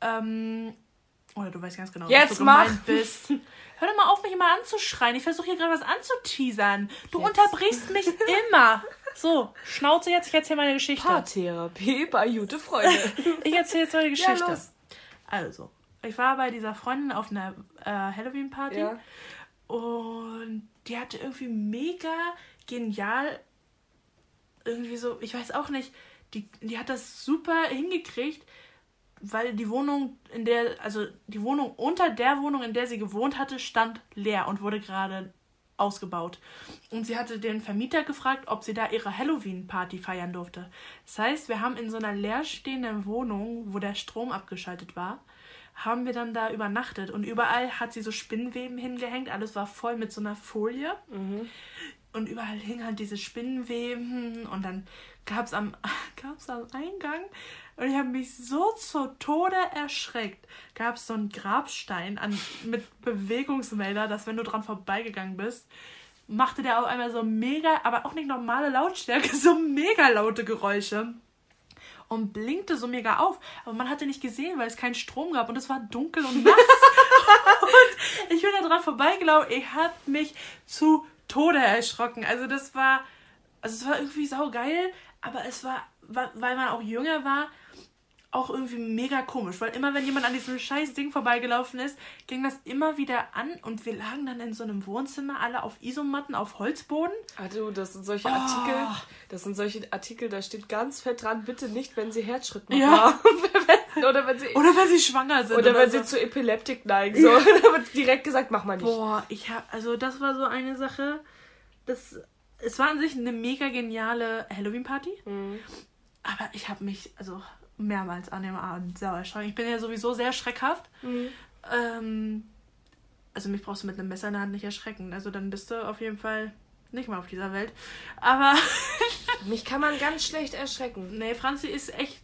Ähm, oder du weißt ganz genau, Jetzt was du mach! gemeint bist. Hör doch mal auf, mich immer anzuschreien. Ich versuche hier gerade was anzuteasern. Du Jetzt. unterbrichst mich immer. So, Schnauze jetzt, ich erzähle meine Geschichte. Paartherapie bei gute Freunde. Ich erzähle jetzt meine Geschichte. los. Also, ich war bei dieser Freundin auf einer äh, Halloween-Party ja. und die hatte irgendwie mega genial irgendwie so, ich weiß auch nicht, die, die hat das super hingekriegt, weil die Wohnung, in der, also die Wohnung unter der Wohnung, in der sie gewohnt hatte, stand leer und wurde gerade ausgebaut. Und sie hatte den Vermieter gefragt, ob sie da ihre Halloween-Party feiern durfte. Das heißt, wir haben in so einer leerstehenden Wohnung, wo der Strom abgeschaltet war, haben wir dann da übernachtet. Und überall hat sie so Spinnweben hingehängt. Alles war voll mit so einer Folie. Mhm. Und überall hingen halt diese Spinnenweben. Und dann gab es am, gab's am Eingang, und ich habe mich so zu Tode erschreckt, gab es so einen Grabstein an, mit Bewegungsmelder, dass wenn du dran vorbeigegangen bist, machte der auf einmal so mega, aber auch nicht normale Lautstärke, so mega laute Geräusche und blinkte so mega auf. Aber man hatte nicht gesehen, weil es keinen Strom gab und es war dunkel und nachts. und ich bin da dran vorbeigelaufen. Ich habe mich zu Tode erschrocken. Also das war, also es war irgendwie saugeil, aber es war, weil man auch jünger war, auch irgendwie mega komisch, weil immer wenn jemand an diesem scheiß Ding vorbeigelaufen ist, ging das immer wieder an und wir lagen dann in so einem Wohnzimmer alle auf Isomatten auf Holzboden. Ah du, das sind solche Artikel, oh. das sind solche Artikel, da steht ganz fett dran, bitte nicht, wenn sie Herzschritt machen. Ja. oder wenn sie oder wenn sie schwanger sind oder, oder wenn so. sie zu Epileptik neigen, so, ja. da wird direkt gesagt, mach mal nicht. Boah, ich hab also das war so eine Sache, das es war an sich eine mega geniale Halloween Party. Mhm. Aber ich habe mich also mehrmals an dem Abend sauer erschrocken. Ich bin ja sowieso sehr schreckhaft. Mhm. Ähm, also mich brauchst du mit einem Messer in der Hand nicht erschrecken. Also dann bist du auf jeden Fall nicht mal auf dieser Welt. Aber mich kann man ganz schlecht erschrecken. Nee, Franzi ist echt.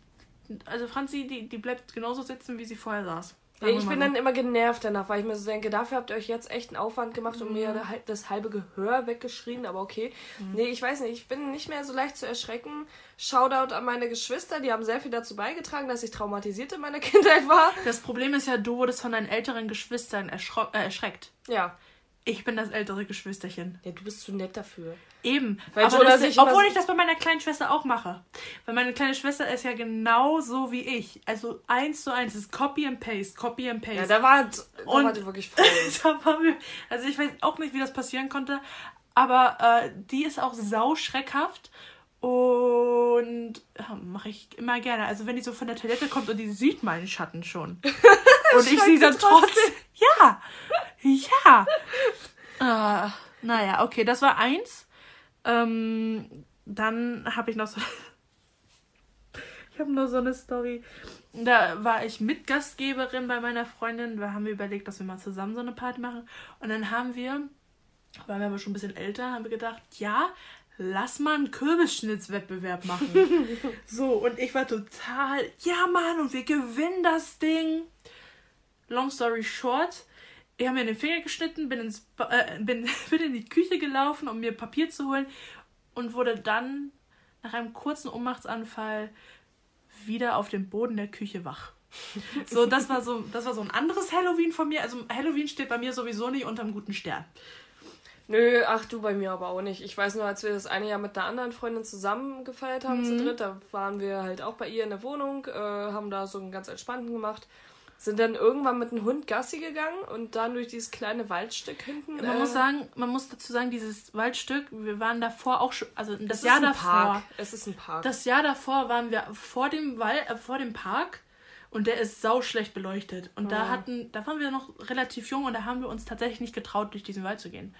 Also Franzi, die, die bleibt genauso sitzen, wie sie vorher saß. Ich bin dann immer genervt danach, weil ich mir so denke, dafür habt ihr euch jetzt echt einen Aufwand gemacht und mhm. mir das halbe Gehör weggeschrien, aber okay. Mhm. Nee, ich weiß nicht, ich bin nicht mehr so leicht zu erschrecken. Shoutout an meine Geschwister, die haben sehr viel dazu beigetragen, dass ich traumatisiert in meiner Kindheit war. Das Problem ist ja, du wurdest von deinen älteren Geschwistern äh, erschreckt. Ja. Ich bin das ältere Geschwisterchen. Ja, du bist zu nett dafür. Eben. Weil aber das, ich obwohl ich das bei meiner kleinen Schwester auch mache. Weil meine kleine Schwester ist ja genauso wie ich. Also eins zu eins ist Copy and Paste, Copy and Paste. Ja, da war, da und war die wirklich voll. da war mir, also ich weiß auch nicht, wie das passieren konnte. Aber äh, die ist auch sauschreckhaft. Und ja, mache ich immer gerne. Also wenn die so von der Toilette kommt und die sieht meinen Schatten schon. und ich sie dann trotzdem. Ja. Ja. Uh, naja, okay, das war eins. Ähm, dann habe ich noch so. ich habe noch so eine Story. Da war ich Mitgastgeberin bei meiner Freundin. Da haben wir überlegt, dass wir mal zusammen so eine Party machen. Und dann haben wir, waren wir aber schon ein bisschen älter, haben wir gedacht, ja, lass mal einen Kürbisschnitzwettbewerb machen. so, und ich war total, ja Mann, und wir gewinnen das Ding. Long story short, ich habe mir den Finger geschnitten, bin, ins, äh, bin, bin in die Küche gelaufen, um mir Papier zu holen und wurde dann nach einem kurzen Ohnmachtsanfall wieder auf dem Boden der Küche wach. So, das war so, das war so ein anderes Halloween von mir. Also Halloween steht bei mir sowieso nicht unterm guten Stern. Nö, ach du bei mir aber auch nicht. Ich weiß nur, als wir das eine Jahr mit einer anderen Freundin zusammen gefeiert haben, mhm. zu dritt, da waren wir halt auch bei ihr in der Wohnung, äh, haben da so einen ganz entspannten gemacht sind dann irgendwann mit dem Hund Gassi gegangen und dann durch dieses kleine Waldstück hinten. Man äh, muss sagen, man muss dazu sagen, dieses Waldstück, wir waren davor auch schon, also das Jahr davor. Park. Es ist ein Park. Das Jahr davor waren wir vor dem Wald, äh, vor dem Park und der ist sau schlecht beleuchtet. Und ja. da hatten, da waren wir noch relativ jung und da haben wir uns tatsächlich nicht getraut, durch diesen Wald zu gehen.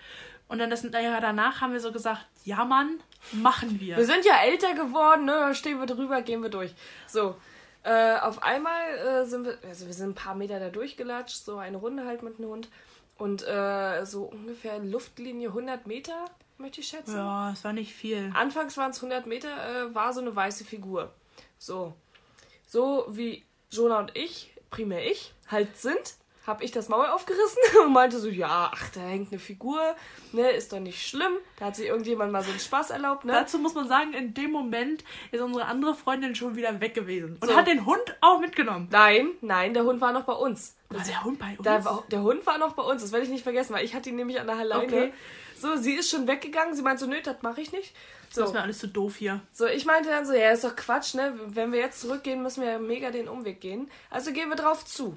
Und dann das Jahr danach haben wir so gesagt, ja Mann, machen wir. Wir sind ja älter geworden, ne? Stehen wir drüber, gehen wir durch. So. Äh, auf einmal äh, sind wir, also wir sind ein paar Meter da durchgelatscht, so eine Runde halt mit dem Hund. Und äh, so ungefähr Luftlinie 100 Meter, möchte ich schätzen. Ja, es war nicht viel. Anfangs waren es 100 Meter, äh, war so eine weiße Figur. So. So wie Jonah und ich, primär ich, halt sind habe ich das Maul aufgerissen und meinte so, ja, ach, da hängt eine Figur, ne, ist doch nicht schlimm. Da hat sich irgendjemand mal so einen Spaß erlaubt, ne? Dazu muss man sagen, in dem Moment ist unsere andere Freundin schon wieder weg gewesen und so. hat den Hund auch mitgenommen. Nein, nein, der Hund war noch bei uns. War der Hund bei uns? Der, der, Hund war noch bei uns, das werde ich nicht vergessen, weil ich hatte ihn nämlich an der Leine. Okay. So, sie ist schon weggegangen, sie meinte so, nö, das mache ich nicht. So. Das ist mir alles zu so doof hier. So, ich meinte dann so, ja, ist doch Quatsch, ne? Wenn wir jetzt zurückgehen, müssen wir ja mega den Umweg gehen. Also gehen wir drauf zu.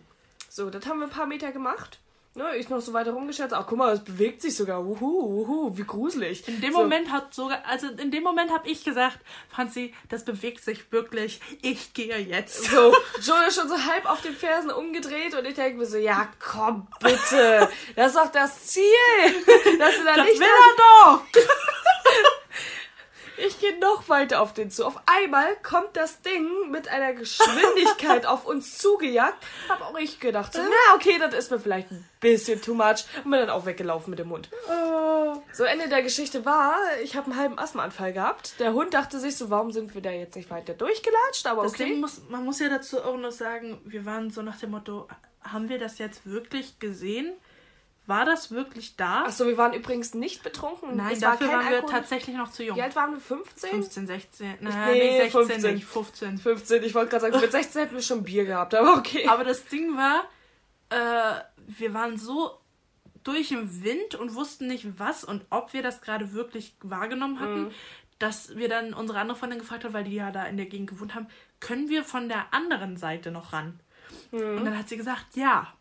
So, das haben wir ein paar Meter gemacht. Ne, ich noch so weiter rumgeschätzt. Ach, guck mal, es bewegt sich sogar. Uhu, uhu, wie gruselig. In dem so. Moment hat sogar, also in dem Moment habe ich gesagt, Franzi, das bewegt sich wirklich. Ich gehe jetzt. So, Joe ist schon so halb auf den Fersen umgedreht und ich denke mir so, ja, komm bitte. Das ist doch das Ziel. Dass du da das nicht will er doch. Ich gehe noch weiter auf den zu. Auf einmal kommt das Ding mit einer Geschwindigkeit auf uns zugejagt. Hab auch ich gedacht, so, na okay, das ist mir vielleicht ein bisschen too much. Und bin dann auch weggelaufen mit dem Hund. Oh. So, Ende der Geschichte war, ich habe einen halben Asthmaanfall gehabt. Der Hund dachte sich so, warum sind wir da jetzt nicht weiter durchgelatscht? Aber Das okay. Ding muss, man muss ja dazu auch noch sagen, wir waren so nach dem Motto, haben wir das jetzt wirklich gesehen? War das wirklich da? Achso, wir waren übrigens nicht betrunken. Nein, es war dafür kein waren wir Alkohol. tatsächlich noch zu jung. Wie alt waren wir? 15? 15, 16, Nee, nein, nee, 16 15. nicht, 15. 15, ich wollte gerade sagen, mit 16 hätten wir schon Bier gehabt, aber okay. Aber das Ding war, äh, wir waren so durch im Wind und wussten nicht, was und ob wir das gerade wirklich wahrgenommen hatten, Mhm. dass wir dann unsere andere Freundin gefragt haben, weil die ja da in der Gegend gewohnt haben, können wir von der anderen Seite noch ran? Mhm. Und dann hat sie gesagt, ja.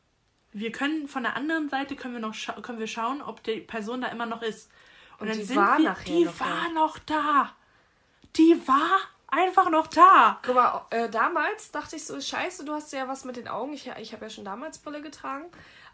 Wir können von der anderen Seite können wir noch können wir schauen, ob die Person da immer noch ist. Und, Und dann die sind war wir, nachher die noch da. war noch da. Die war einfach noch da. Guck mal, äh, damals dachte ich so, scheiße, du hast ja was mit den Augen. Ich, ich habe ja schon damals Brille getragen.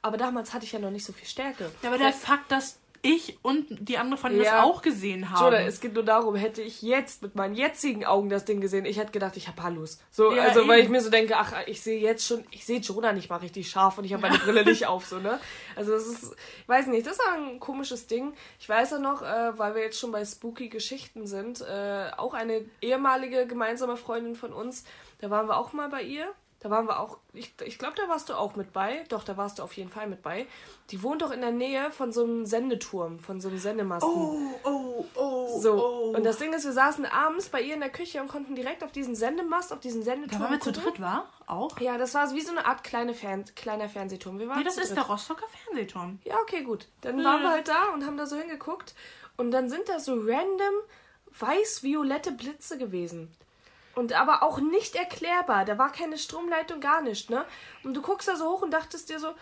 Aber damals hatte ich ja noch nicht so viel Stärke. Ja, aber der Fakt, dass ich und die andere von das Ja. auch gesehen haben. Oder es geht nur darum, hätte ich jetzt mit meinen jetzigen Augen das Ding gesehen, ich hätte gedacht, ich habe Hallus. So, Ja, also weil eben. ich mir so denke, ach, ich sehe jetzt schon, ich sehe Jonah nicht mal richtig scharf und ich habe meine Brille nicht auf, so, ne? Also das ist, ich weiß nicht, das ist ein komisches Ding. Ich weiß ja noch, äh, weil wir jetzt schon bei spooky Geschichten sind, äh, auch eine ehemalige gemeinsame Freundin von uns, da waren wir auch mal bei ihr. Da waren wir auch, ich, ich glaube, da warst du auch mit bei. Doch, da warst du auf jeden Fall mit bei. Die wohnt doch in der Nähe von so einem Sendeturm, von so einem Sendemasten. Oh, oh, oh. So, oh. und das Ding ist, wir saßen abends bei ihr in der Küche und konnten direkt auf diesen Sendemast, auf diesen Sendeturm da waren wir zu dritt, war? Auch? Ja, das war wie so eine Art kleine Fern kleiner Fernsehturm. Wir waren Nee, das ist dritt. der Rostocker Fernsehturm. Ja, okay, gut. Dann waren wir halt da und haben da so hingeguckt. Und dann sind da so random weiß-violette Blitze gewesen. Und aber auch nicht erklärbar. Da war keine Stromleitung, gar nicht, ne? Und du guckst da so hoch und dachtest dir so,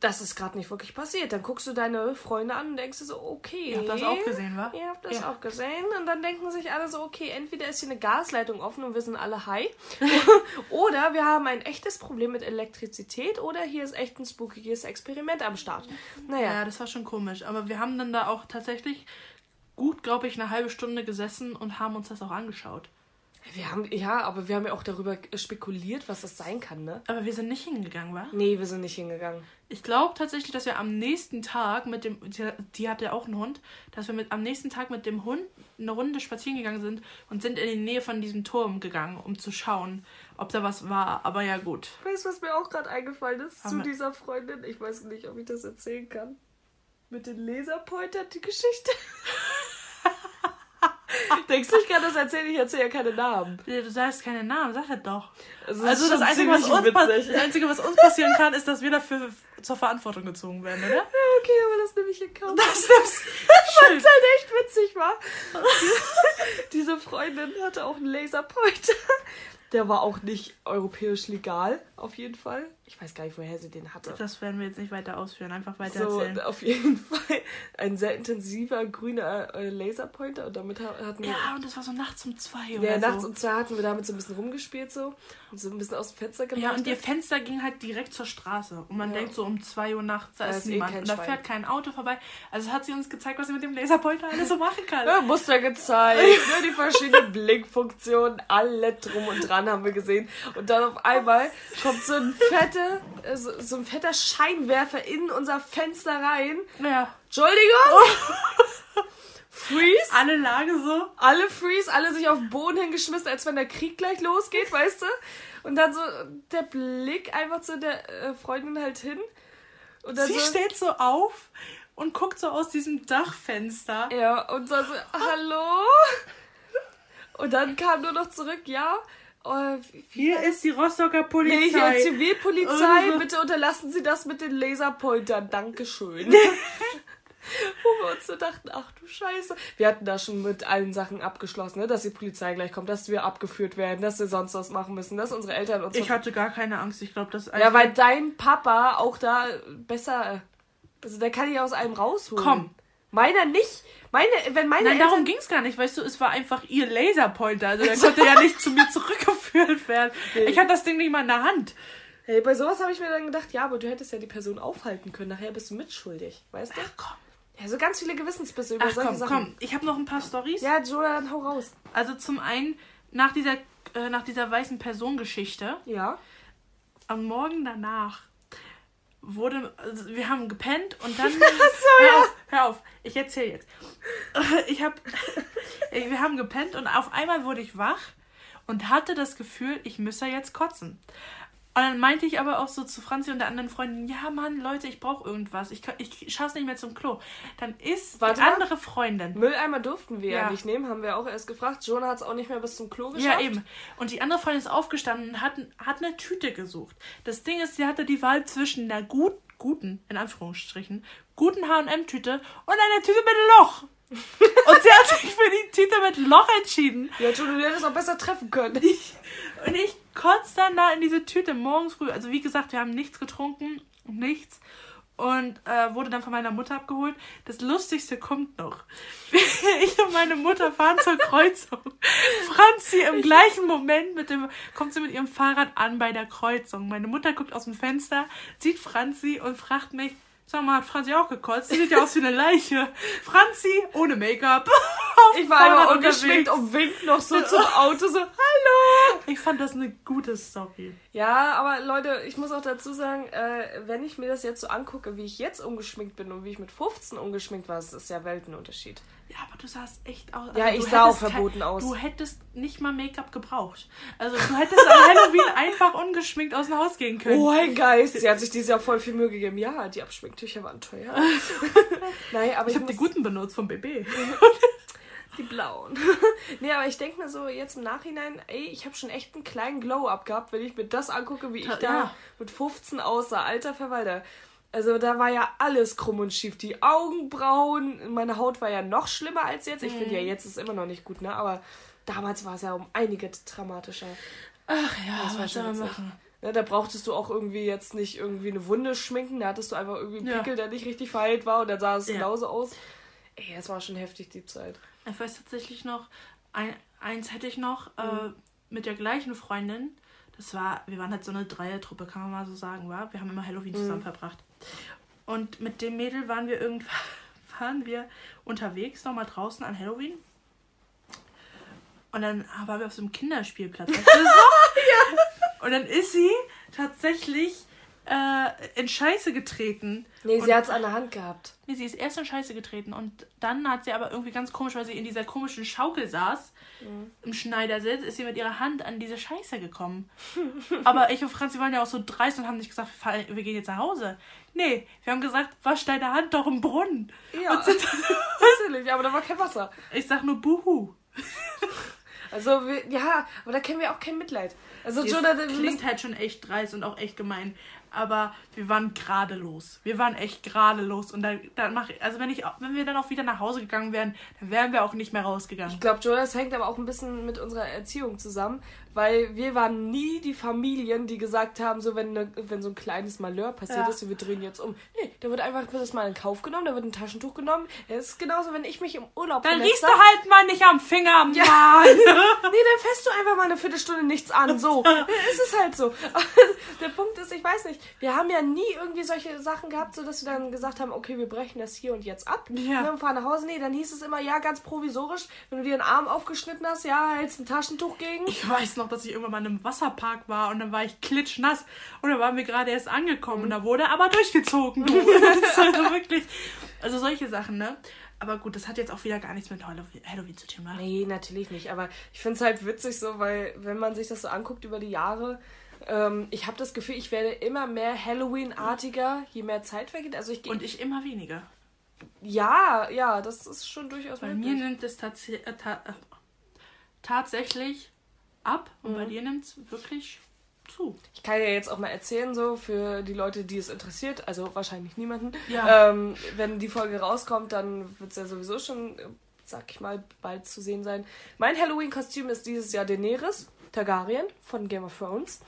das ist gerade nicht wirklich passiert. Dann guckst du deine Freunde an und denkst dir so, okay. Ihr habt das auch gesehen, wa? Ihr habt das Ja. auch gesehen. Und dann denken sich alle so, okay, entweder ist hier eine Gasleitung offen und wir sind alle high. oder wir haben ein echtes Problem mit Elektrizität. Oder hier ist echt ein spookiges Experiment am Start. Naja. Ja, das war schon komisch. Aber wir haben dann da auch tatsächlich gut, glaube ich, eine halbe Stunde gesessen und haben uns das auch angeschaut. Wir haben, ja, aber wir haben ja auch darüber spekuliert, was das sein kann, ne? Aber wir sind nicht hingegangen, wa? Nee, wir sind nicht hingegangen. Ich glaube tatsächlich, dass wir am nächsten Tag mit dem, die, die hatte ja auch einen Hund, dass wir mit, am nächsten Tag mit dem Hund eine Runde spazieren gegangen sind und sind in die Nähe von diesem Turm gegangen, um zu schauen, ob da was war. Aber ja, gut. Weißt du, was mir auch gerade eingefallen ist Haben zu dieser Freundin? Ich weiß nicht, ob ich das erzählen kann. Mit den Laserpointern, die Geschichte. Denkst du, ich kann das erzählen? Ich erzähle ja keine Namen. Du sagst keine Namen, sag das doch. Also, Also das Einzige, was uns das Einzige, was uns passieren kann, ist, dass wir dafür zur Verantwortung gezogen werden, oder? Okay, aber das nehme ich in Kauf. Das ist Was halt echt witzig war. Die- Diese Freundin hatte auch einen Laserpointer. Der war auch nicht europäisch legal, auf jeden Fall. Ich weiß gar nicht, woher sie den hatte. Das werden wir jetzt nicht weiter ausführen, einfach weiter So, erzählen. auf jeden Fall ein sehr intensiver grüner äh, Laserpointer und damit ha- hatten wir. Ja, und das war so nachts um zwei oder Ja, so. nachts um zwei hatten wir damit so ein bisschen rumgespielt so und so ein bisschen aus dem Fenster gemacht. Ja, und ihr Fenster ging halt direkt zur Straße. Und man Ja. denkt so um 2 Uhr nachts, da Da ist eh niemand. kein und da fährt kein Auto vorbei. Also hat sie uns gezeigt, was sie mit dem Laserpointer alles so machen kann. Ja, Muster gezeigt, die verschiedenen Blinkfunktionen, alle drum und dran haben wir gesehen. Und dann auf einmal kommt so ein fette, äh, so, so ein fetter Scheinwerfer in unser Fenster rein. Ja. Entschuldigung! Freeze! Alle Lage so. Alle Freeze, alle sich auf den Boden hingeschmissen, als wenn der Krieg gleich losgeht, weißt du? Und dann so der Blick einfach zu der äh, Freundin halt hin. Und dann Sie so, steht so auf und guckt so aus diesem Dachfenster. Ja, und so, so hallo? Und dann kam nur noch zurück, ja. Wie- Hier ist die Rostocker Nee, Polizei. hier Zivilpolizei, Und- bitte unterlassen Sie das mit den Laserpointern. Dankeschön. Wo wir uns so dachten, ach du Scheiße. Wir hatten da schon mit allen Sachen abgeschlossen, ne? dass die Polizei gleich kommt, dass wir abgeführt werden, dass wir sonst was machen müssen, dass unsere Eltern uns... ich hatte gar keine Angst. Ich glaube, das ja, weil dein Papa auch da besser... Also der kann dich aus allem rausholen. Komm. Meiner nicht. Meine, wenn meine Nein, Eltern... darum ging es gar nicht, weißt du, es war einfach ihr Laserpointer. Also der konnte ja nicht zu mir zurückgeführt werden. Nee. Ich hatte das Ding nicht mal in der Hand. Hey, bei sowas habe ich mir dann gedacht, ja, aber du hättest ja die Person aufhalten können. Nachher bist du mitschuldig, weißt du? Ach komm. Ja, so ganz viele Gewissensbisse über Ach solche komm, Sachen. komm, ich habe noch ein paar Stories. Ja, Jonah, dann hau raus. Also zum einen, nach dieser, äh, nach dieser weißen Person-Geschichte, Ja. am Morgen danach wurde, also wir haben gepennt und dann. so, ja. Auf, ich erzähle jetzt. Ich hab, wir haben gepennt und auf einmal wurde ich wach und hatte das Gefühl, ich müsse jetzt kotzen. Und dann meinte ich aber auch so zu Franzi und der anderen Freundin, ja Mann, Leute, ich brauche irgendwas. Ich, kann- ich schaff's nicht mehr zum Klo. Dann ist Warte die andere Freundin. Mülleimer durften wir ja. Ja. nicht nehmen, haben wir auch erst gefragt. Jonah hat es auch nicht mehr bis zum Klo geschafft. Ja, eben. Und die andere Freundin ist aufgestanden und hat, hat eine Tüte gesucht. Das Ding ist, sie hatte die Wahl zwischen einer gut, guten, in Anführungsstrichen, guten H&M-Tüte und einer Tüte mit Loch. Und sie hat sich für die Tüte mit Loch entschieden. Ja, Jonah, du hättest auch besser treffen können. Und ich kotze dann da in diese Tüte morgens früh. Also wie gesagt, wir haben nichts getrunken, nichts. Und äh, wurde dann von meiner Mutter abgeholt. Das Lustigste kommt noch. Ich und meine Mutter fahren zur Kreuzung. Franzi im gleichen Moment mit dem, kommt sie mit ihrem Fahrrad an bei der Kreuzung. Meine Mutter guckt aus dem Fenster, sieht Franzi und fragt mich, sag mal, hat Franzi auch gekotzt? Sie sieht ja aus wie eine Leiche. Franzi ohne Make-up. Ich war Fahrrad einfach ungeschminkt und winkt noch so zum Auto, so, hallo! Ich fand das eine gute Story. Ja, aber Leute, ich muss auch dazu sagen, äh, wenn ich mir das jetzt so angucke, wie ich jetzt ungeschminkt bin und wie ich mit 15 ungeschminkt war, das ist ja Weltenunterschied. Ja, aber du sahst echt aus. Ja, also ich du sah auch verboten aus. Du hättest nicht mal Make-up gebraucht. Also du hättest an Halloween einfach ungeschminkt aus dem Haus gehen können. Oh, ein Geist. Sie hat sich dieses Jahr voll viel Mühe gegeben. Ja, die Abschminktücher waren teuer. Nein, aber ich ich, habe die guten benutzt vom BB. Die blauen. nee, aber ich denke mir so jetzt im Nachhinein, ey, ich habe schon echt einen kleinen Glow-Up gehabt, wenn ich mir das angucke, wie ich Ja. da mit 15 aussah. Alter Verwalter. Also da war ja alles krumm und schief. Die Augenbrauen, meine Haut war ja noch schlimmer als jetzt. Ich finde ja, jetzt ist immer noch nicht gut, ne? Aber damals war es ja um einige dramatischer. Ach ja, Das war was soll man machen? Ne, da brauchtest du auch irgendwie jetzt nicht irgendwie eine Wunde schminken. Da hattest du einfach irgendwie einen Ja. Pickel, der nicht richtig verheilt war und dann sah es Ja. genauso aus. Ey, es war schon heftig, die Zeit. Ich weiß tatsächlich noch, ein, eins hätte ich noch Mhm. äh, mit der gleichen Freundin. Das war, wir waren halt so eine Dreiertruppe, kann man mal so sagen, war. Wir haben immer Halloween zusammen verbracht. Und mit dem Mädel waren wir irgendwann waren wir unterwegs, nochmal draußen an Halloween. Und dann waren wir auf so einem Kinderspielplatz. Weißt du das noch? Und dann ist sie tatsächlich äh, in Scheiße getreten. Nee, sie hat es an der Hand gehabt. Nee, sie ist erst in Scheiße getreten und dann hat sie aber irgendwie ganz komisch, weil sie in dieser komischen Schaukel saß, im Schneidersitz, ist sie mit ihrer Hand an diese Scheiße gekommen. aber ich und Franzi waren ja auch so dreist und haben nicht gesagt, wir, wir gehen jetzt nach Hause. Nee, wir haben gesagt, wasch deine Hand doch im Brunnen. Ja, sind natürlich, aber da war kein Wasser. ich sag nur Buhu. Also, wir, ja, aber da kennen wir auch kein Mitleid. Also, wir klingt halt schon echt dreist und auch echt gemein. Aber wir waren gerade los. Wir waren echt gerade los. Und dann, dann mach ich, also wenn ich, wenn wir dann auch wieder nach Hause gegangen wären, dann wären wir auch nicht mehr rausgegangen. ich glaube, Jonah, das hängt aber auch ein bisschen mit unserer Erziehung zusammen, weil wir waren nie die Familien, die gesagt haben, so wenn, ne, wenn so ein kleines Malheur passiert Ja. ist, so wir drehen jetzt um. Nee, da wird einfach das mal in Kauf genommen, da wird ein Taschentuch genommen. Es ist genauso, wenn ich mich im Urlaub Dann riechst du halt mal nicht am Finger, Mann. Nee, dann fässt du einfach mal eine Viertelstunde nichts an. So. es ist halt so. Der Punkt ist, ich weiß nicht, wir haben ja nie irgendwie solche Sachen gehabt, so dass wir dann gesagt haben, okay, wir brechen das hier und jetzt ab. Ja. Ne, und fahren nach Hause. Nee, dann hieß es immer, ja, ganz provisorisch, wenn du dir einen Arm aufgeschnitten hast, ja, hältst ein Taschentuch gegen. Ich weiß noch, dass ich irgendwann mal in einem Wasserpark war und dann war ich klitschnass und dann waren wir gerade erst angekommen und da wurde aber durchgezogen. Du. Also wirklich, also solche Sachen, ne? Aber gut, das hat jetzt auch wieder gar nichts mit Halloween, zu tun, ne? Nee, natürlich nicht. Aber ich finde es halt witzig so, weil wenn man sich das so anguckt über die Jahre, ähm, ich habe das Gefühl, ich werde immer mehr Halloween-artiger, je mehr Zeit vergeht. Also ich. Und ich immer weniger. Ja, ja, das ist schon durchaus Bei möglich. mir nimmt es tats äh, ta äh, tatsächlich ab und bei dir nimmt es wirklich zu. Ich kann ja jetzt auch mal erzählen, so für die Leute, die es interessiert, also wahrscheinlich niemanden. Ja. Ähm, wenn die Folge rauskommt, dann wird es ja sowieso schon, sag ich mal, bald zu sehen sein. Mein Halloween-Kostüm ist dieses Jahr Daenerys Targaryen von Game of Thrones.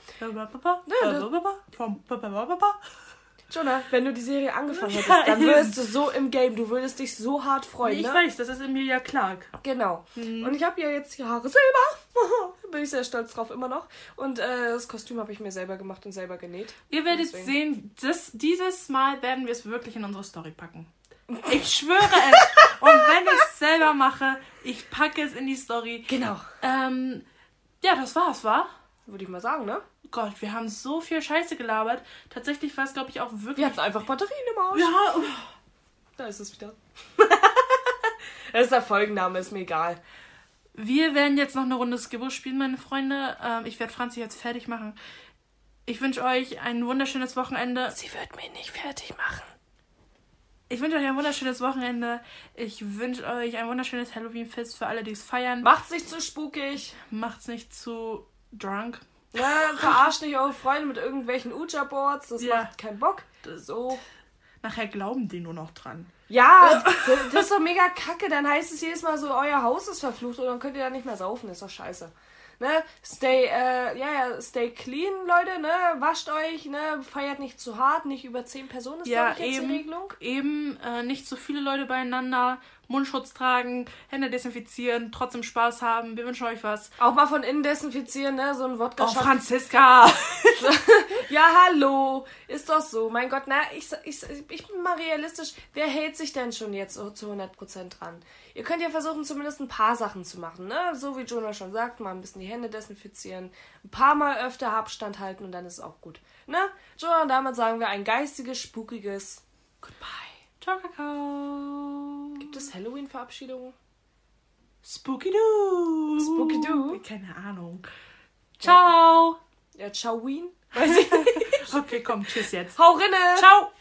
Jonah, wenn du die Serie angefangen Ja, hättest, dann würdest du so im Game, du würdest dich so hart freuen, Ich ne? weiß, das ist Emilia Clark. Genau. Mhm. Und ich habe ja jetzt die Haare selber. Bin ich sehr stolz drauf immer noch. Und äh, das Kostüm habe ich mir selber gemacht und selber genäht. Ihr werdet Deswegen. sehen, das, dieses Mal werden wir es wirklich in unsere Story packen. Ich schwöre es. Und wenn ich es selber mache, ich packe es in die Story. Genau. Ähm, ja, das war's, war? Würde ich mal sagen, ne? Gott, wir haben so viel Scheiße gelabert. Tatsächlich war es, glaube ich, auch wirklich. Wir hatten einfach Batterien im Arsch. Ja, oh. Da ist es wieder. das ist der Folgenname, ist mir egal. Wir werden jetzt noch eine Runde Skibbo spielen, meine Freunde. Ähm, ich werde Franzi jetzt fertig machen. Ich wünsche euch ein wunderschönes Wochenende. Sie wird mich nicht fertig machen. Ich wünsche euch ein wunderschönes Wochenende. Ich wünsche euch ein wunderschönes Halloween-Fest für alle, die es feiern. Macht's nicht zu spukig. Macht's nicht zu drunk. Ja, verarscht nicht eure Freunde mit irgendwelchen Uja-Boards. Das Ja. macht keinen Bock. So. Nachher glauben die nur noch dran. Ja, das- ist doch mega kacke. Dann heißt es jedes Mal so, euer Haus ist verflucht und dann könnt ihr da nicht mehr saufen. ist doch scheiße. Ne? Stay, äh, ja, ja, stay clean, Leute, ne? Wascht euch, ne? Feiert nicht zu hart, nicht über zehn Personen ist, Ja, ich, jetzt eben. die Regelung. Eben äh, nicht so viele Leute beieinander. Mundschutz tragen, Hände desinfizieren, trotzdem Spaß haben. Wir wünschen euch was. Auch mal von innen desinfizieren, ne? So ein wodka Oh, Franziska! Ja, hallo. Ist doch so. Mein Gott, na, ich, ich, ich bin mal realistisch. Wer hält sich denn schon jetzt so zu 100% dran? Ihr könnt ja versuchen, zumindest ein paar Sachen zu machen, ne? So wie Jonah schon sagt, mal ein bisschen die Hände desinfizieren, ein paar Mal öfter Abstand halten und dann ist es auch gut. Ne? Jonah, und damit sagen wir ein geistiges, spukiges Goodbye. Ciao, Kakao. Gibt es Halloween-Verabschiedungen? Spooky Doo. Spooky Doo? Keine Ahnung. Ciao. Ja, Ciao, Wien? Weiß ich nicht. Okay, komm, tschüss jetzt. Hau rinne! Ciao.